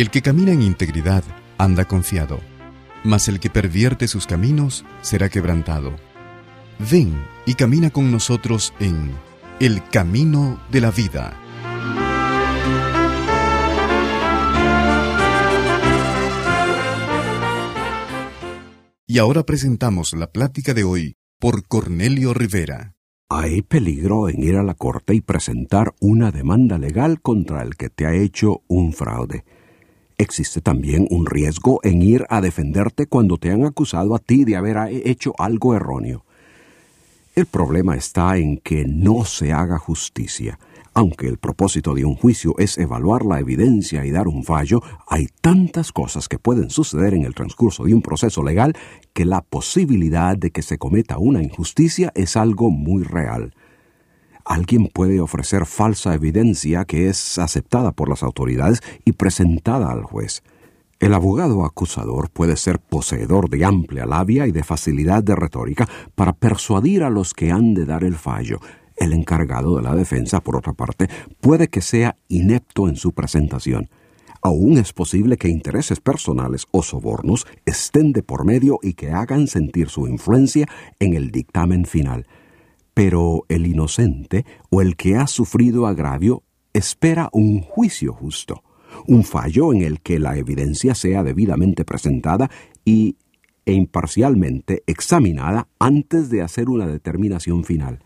El que camina en integridad anda confiado, mas el que pervierte sus caminos será quebrantado. Ven y camina con nosotros en El Camino de la Vida. Y ahora presentamos la plática de hoy por Cornelio Rivera. Hay peligro en ir a la corte y presentar una demanda legal contra el que te ha hecho un fraude. Existe también un riesgo en ir a defenderte cuando te han acusado a ti de haber hecho algo erróneo. El problema está en que no se haga justicia. Aunque el propósito de un juicio es evaluar la evidencia y dar un fallo, hay tantas cosas que pueden suceder en el transcurso de un proceso legal que la posibilidad de que se cometa una injusticia es algo muy real. Alguien puede ofrecer falsa evidencia que es aceptada por las autoridades y presentada al juez. El abogado acusador puede ser poseedor de amplia labia y de facilidad de retórica para persuadir a los que han de dar el fallo, el encargado de la defensa, por otra parte, puede que sea inepto en su presentación. Aún es posible que intereses personales o sobornos estén de por medio y que hagan sentir su influencia en el dictamen final. Pero el inocente o el que ha sufrido agravio espera un juicio justo, un fallo en el que la evidencia sea debidamente presentada y e imparcialmente examinada antes de hacer una determinación final.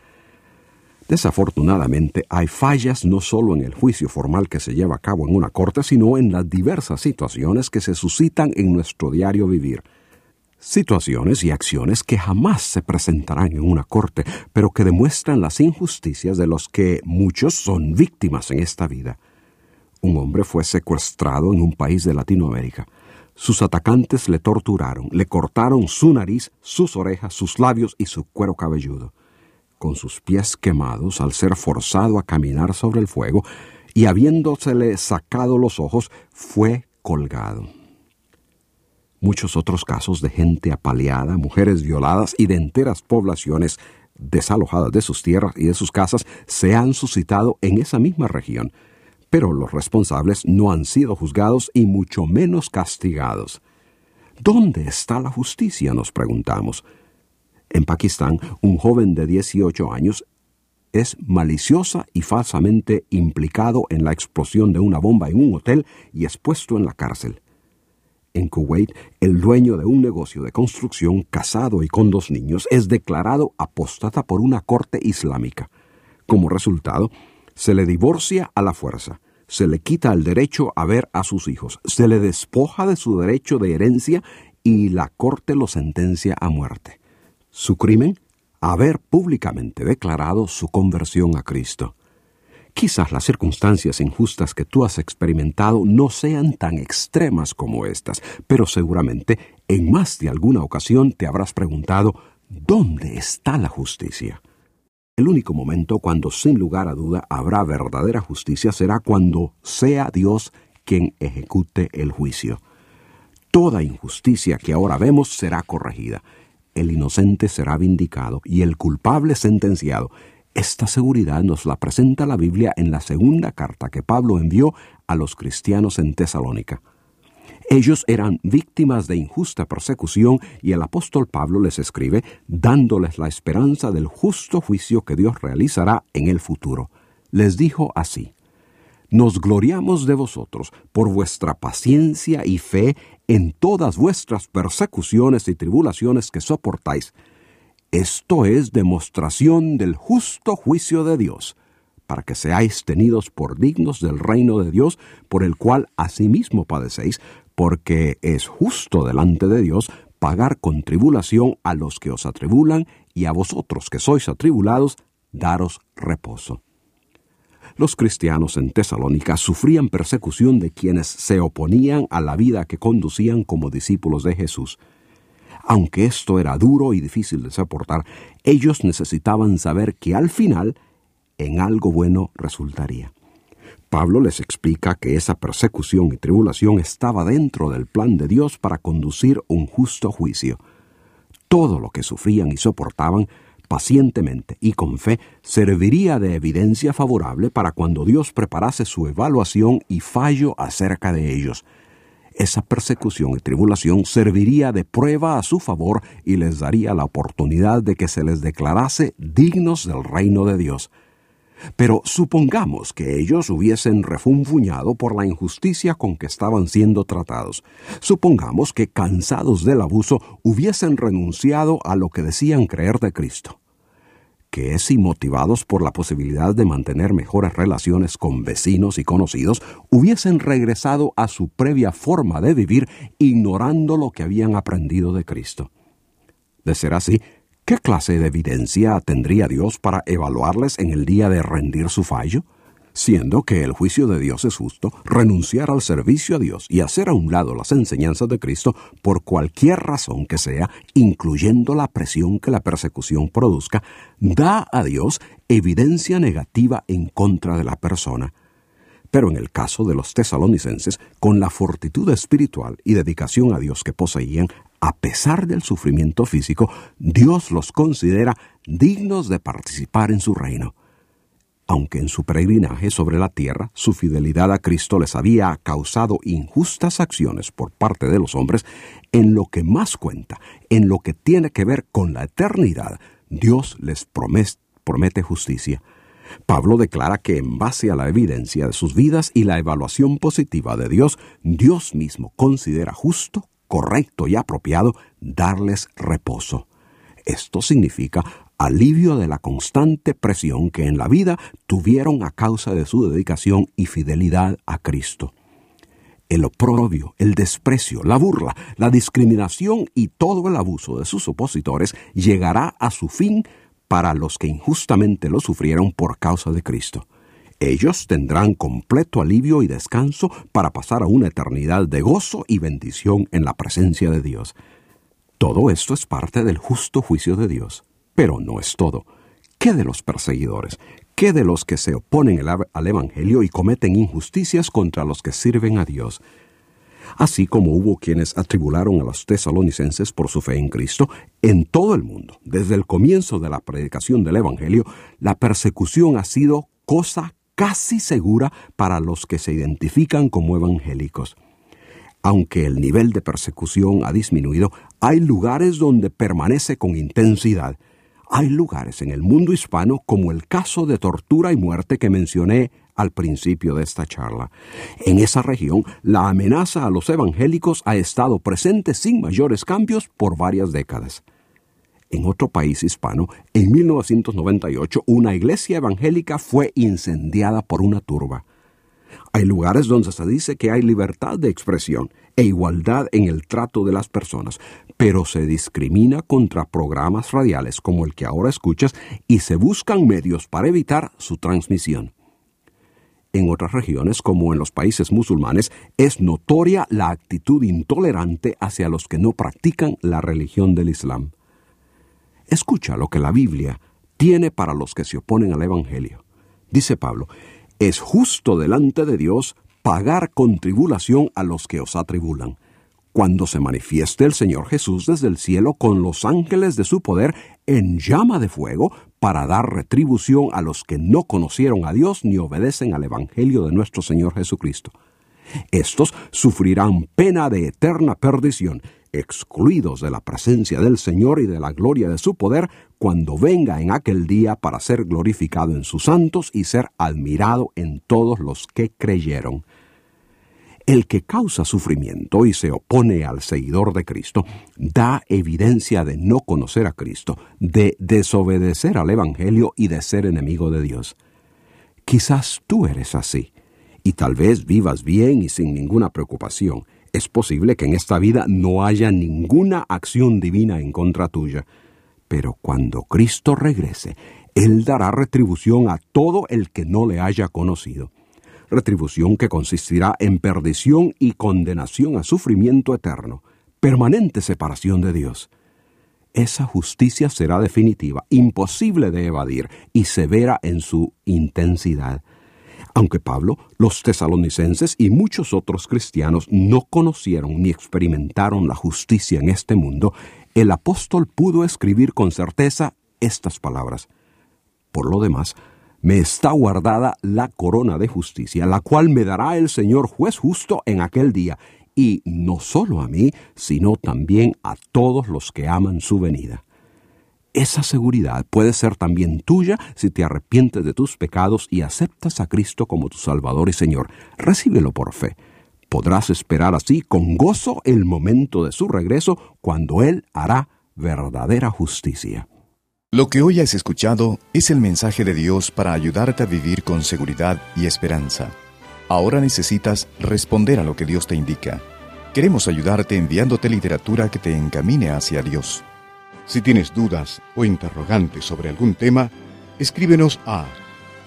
Desafortunadamente, hay fallas no solo en el juicio formal que se lleva a cabo en una corte, sino en las diversas situaciones que se suscitan en nuestro diario vivir. Situaciones y acciones que jamás se presentarán en una corte, pero que demuestran las injusticias de los que muchos son víctimas en esta vida. Un hombre fue secuestrado en un país de Latinoamérica. Sus atacantes le torturaron, le cortaron su nariz, sus orejas, sus labios y su cuero cabelludo con sus pies quemados al ser forzado a caminar sobre el fuego, y habiéndosele sacado los ojos, fue colgado. Muchos otros casos de gente apaleada, mujeres violadas y de enteras poblaciones desalojadas de sus tierras y de sus casas se han suscitado en esa misma región, pero los responsables no han sido juzgados y mucho menos castigados. ¿Dónde está la justicia? nos preguntamos. En Pakistán, un joven de 18 años es maliciosa y falsamente implicado en la explosión de una bomba en un hotel y expuesto en la cárcel. En Kuwait, el dueño de un negocio de construcción, casado y con dos niños, es declarado apóstata por una corte islámica. Como resultado, se le divorcia a la fuerza, se le quita el derecho a ver a sus hijos, se le despoja de su derecho de herencia y la corte lo sentencia a muerte. Su crimen, haber públicamente declarado su conversión a Cristo. Quizás las circunstancias injustas que tú has experimentado no sean tan extremas como estas, pero seguramente en más de alguna ocasión te habrás preguntado ¿dónde está la justicia? El único momento cuando sin lugar a duda habrá verdadera justicia será cuando sea Dios quien ejecute el juicio. Toda injusticia que ahora vemos será corregida el inocente será vindicado y el culpable sentenciado. Esta seguridad nos la presenta la Biblia en la segunda carta que Pablo envió a los cristianos en Tesalónica. Ellos eran víctimas de injusta persecución y el apóstol Pablo les escribe dándoles la esperanza del justo juicio que Dios realizará en el futuro. Les dijo así, Nos gloriamos de vosotros por vuestra paciencia y fe en todas vuestras persecuciones y tribulaciones que soportáis. Esto es demostración del justo juicio de Dios, para que seáis tenidos por dignos del reino de Dios, por el cual asimismo padecéis, porque es justo delante de Dios pagar con tribulación a los que os atribulan, y a vosotros que sois atribulados, daros reposo los cristianos en Tesalónica sufrían persecución de quienes se oponían a la vida que conducían como discípulos de Jesús. Aunque esto era duro y difícil de soportar, ellos necesitaban saber que al final en algo bueno resultaría. Pablo les explica que esa persecución y tribulación estaba dentro del plan de Dios para conducir un justo juicio. Todo lo que sufrían y soportaban pacientemente y con fe serviría de evidencia favorable para cuando Dios preparase su evaluación y fallo acerca de ellos. Esa persecución y tribulación serviría de prueba a su favor y les daría la oportunidad de que se les declarase dignos del reino de Dios. Pero supongamos que ellos hubiesen refunfuñado por la injusticia con que estaban siendo tratados. Supongamos que, cansados del abuso, hubiesen renunciado a lo que decían creer de Cristo que y motivados por la posibilidad de mantener mejores relaciones con vecinos y conocidos, hubiesen regresado a su previa forma de vivir ignorando lo que habían aprendido de Cristo. De ser así, ¿qué clase de evidencia tendría Dios para evaluarles en el día de rendir su fallo? Siendo que el juicio de Dios es justo, renunciar al servicio a Dios y hacer a un lado las enseñanzas de Cristo por cualquier razón que sea, incluyendo la presión que la persecución produzca, da a Dios evidencia negativa en contra de la persona. Pero en el caso de los tesalonicenses, con la fortitud espiritual y dedicación a Dios que poseían, a pesar del sufrimiento físico, Dios los considera dignos de participar en su reino aunque en su peregrinaje sobre la tierra su fidelidad a Cristo les había causado injustas acciones por parte de los hombres, en lo que más cuenta, en lo que tiene que ver con la eternidad, Dios les promete justicia. Pablo declara que en base a la evidencia de sus vidas y la evaluación positiva de Dios, Dios mismo considera justo, correcto y apropiado darles reposo. Esto significa alivio de la constante presión que en la vida tuvieron a causa de su dedicación y fidelidad a Cristo. El oprobio, el desprecio, la burla, la discriminación y todo el abuso de sus opositores llegará a su fin para los que injustamente lo sufrieron por causa de Cristo. Ellos tendrán completo alivio y descanso para pasar a una eternidad de gozo y bendición en la presencia de Dios. Todo esto es parte del justo juicio de Dios. Pero no es todo. ¿Qué de los perseguidores? ¿Qué de los que se oponen al Evangelio y cometen injusticias contra los que sirven a Dios? Así como hubo quienes atribularon a los tesalonicenses por su fe en Cristo, en todo el mundo, desde el comienzo de la predicación del Evangelio, la persecución ha sido cosa casi segura para los que se identifican como evangélicos. Aunque el nivel de persecución ha disminuido, hay lugares donde permanece con intensidad, hay lugares en el mundo hispano como el caso de tortura y muerte que mencioné al principio de esta charla. En esa región, la amenaza a los evangélicos ha estado presente sin mayores cambios por varias décadas. En otro país hispano, en 1998, una iglesia evangélica fue incendiada por una turba. Hay lugares donde se dice que hay libertad de expresión e igualdad en el trato de las personas, pero se discrimina contra programas radiales como el que ahora escuchas y se buscan medios para evitar su transmisión. En otras regiones, como en los países musulmanes, es notoria la actitud intolerante hacia los que no practican la religión del Islam. Escucha lo que la Biblia tiene para los que se oponen al Evangelio. Dice Pablo, es justo delante de Dios pagar con tribulación a los que os atribulan. Cuando se manifieste el Señor Jesús desde el cielo con los ángeles de su poder en llama de fuego para dar retribución a los que no conocieron a Dios ni obedecen al Evangelio de nuestro Señor Jesucristo. Estos sufrirán pena de eterna perdición, excluidos de la presencia del Señor y de la gloria de su poder, cuando venga en aquel día para ser glorificado en sus santos y ser admirado en todos los que creyeron. El que causa sufrimiento y se opone al seguidor de Cristo da evidencia de no conocer a Cristo, de desobedecer al Evangelio y de ser enemigo de Dios. Quizás tú eres así, y tal vez vivas bien y sin ninguna preocupación, es posible que en esta vida no haya ninguna acción divina en contra tuya, pero cuando Cristo regrese, Él dará retribución a todo el que no le haya conocido. Retribución que consistirá en perdición y condenación a sufrimiento eterno, permanente separación de Dios. Esa justicia será definitiva, imposible de evadir y severa en su intensidad. Aunque Pablo, los tesalonicenses y muchos otros cristianos no conocieron ni experimentaron la justicia en este mundo, el apóstol pudo escribir con certeza estas palabras. Por lo demás, me está guardada la corona de justicia, la cual me dará el Señor juez justo en aquel día, y no solo a mí, sino también a todos los que aman su venida. Esa seguridad puede ser también tuya si te arrepientes de tus pecados y aceptas a Cristo como tu Salvador y Señor. Recíbelo por fe. Podrás esperar así con gozo el momento de su regreso cuando Él hará verdadera justicia. Lo que hoy has escuchado es el mensaje de Dios para ayudarte a vivir con seguridad y esperanza. Ahora necesitas responder a lo que Dios te indica. Queremos ayudarte enviándote literatura que te encamine hacia Dios. Si tienes dudas o interrogantes sobre algún tema, escríbenos a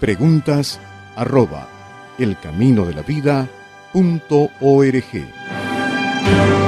preguntas arroba elcaminodelavida.org.